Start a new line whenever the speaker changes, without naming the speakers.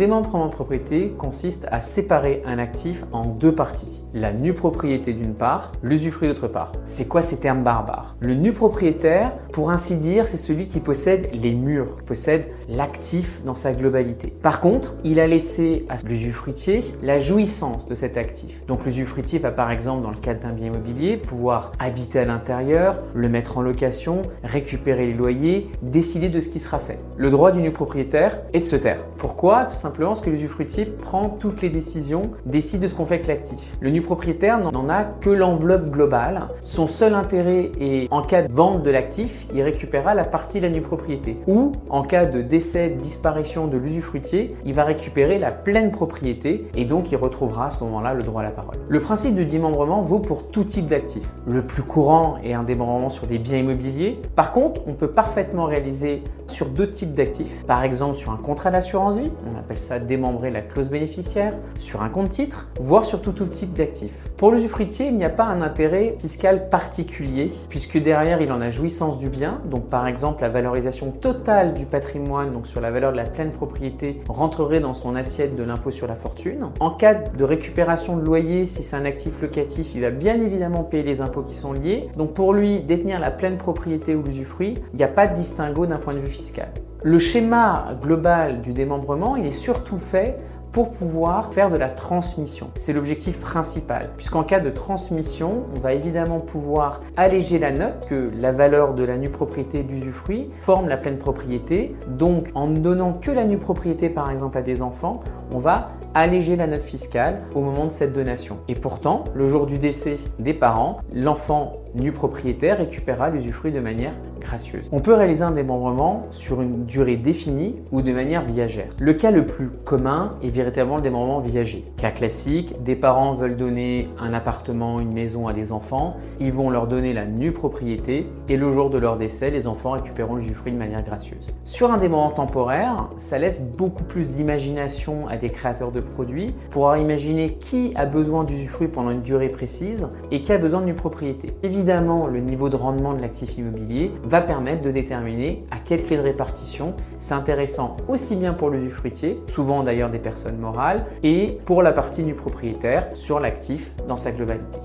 démembrement de propriété consiste à séparer un actif en deux parties. La nue propriété d'une part, l'usufruit d'autre part. C'est quoi ces termes barbares? Le nu propriétaire, pour ainsi dire, c'est celui qui possède les murs, possède l'actif dans sa globalité. Par contre, il a laissé à l'usufruitier la jouissance de cet actif. Donc l'usufruitier va par exemple, dans le cadre d'un bien immobilier, pouvoir habiter à l'intérieur, le mettre en location, récupérer les loyers, décider de ce qui sera fait. Le droit du nu propriétaire est de se taire. Pourquoi? Tout simplement parce que l'usufruitier prend toutes les décisions, décide de ce qu'on fait avec l'actif. Le nu propriétaire n'en a que l'enveloppe globale. Son seul intérêt est en cas de vente de l'actif, il récupérera la partie de la nue propriété. Ou en cas de décès, disparition de l'usufruitier, il va récupérer la pleine propriété et donc il retrouvera à ce moment-là le droit à la parole. Le principe de démembrement vaut pour tout type d'actifs. Le plus courant est un démembrement sur des biens immobiliers. Par contre, on peut parfaitement réaliser sur deux types d'actifs. Par exemple, sur un contrat d'assurance vie, on appelle ça démembrer la clause bénéficiaire, sur un compte titre, voire sur tout, type d'actifs. Pour l'usufruitier, il n'y a pas un intérêt fiscal particulier, puisque derrière, il en a jouissance du bien. Donc, par exemple, la valorisation totale du patrimoine, donc sur la valeur de la pleine propriété, rentrerait dans son assiette de l'impôt sur la fortune. En cas de récupération de loyer, si c'est un actif locatif, il va bien évidemment payer les impôts qui sont liés. Donc, pour lui, détenir la pleine propriété ou l'usufruit, il n'y a pas de distinguo d'un point de vue fiscal. Le schéma global du démembrement, il est surtout fait pour pouvoir faire de la transmission. C'est l'objectif principal, puisqu'en cas de transmission, on va évidemment pouvoir alléger la note, que la valeur de la nue propriété d'usufruit forme la pleine propriété. Donc en ne donnant que la nue propriété par exemple à des enfants, on va alléger la note fiscale au moment de cette donation. Et pourtant, le jour du décès des parents, l'enfant nu propriétaire récupérera l'usufruit de manière On peut réaliser un démembrement sur une durée définie ou de manière viagère. Le cas le plus commun est véritablement le démembrement viager. Cas classique, des parents veulent donner un appartement, une maison à des enfants, ils vont leur donner la nue propriété et le jour de leur décès, les enfants récupéreront l'usufruit de manière gracieuse. Sur un démembrement temporaire, ça laisse beaucoup plus d'imagination à des créateurs de produits pour imaginer qui a besoin d'usufruit pendant une durée précise et qui a besoin de nue propriété. Évidemment, le niveau de rendement de l'actif immobilier va permettre de déterminer à quelle clé de répartition c'est intéressant aussi bien pour l'usufruitier, souvent d'ailleurs des personnes morales, et pour la partie du propriétaire sur l'actif dans sa globalité.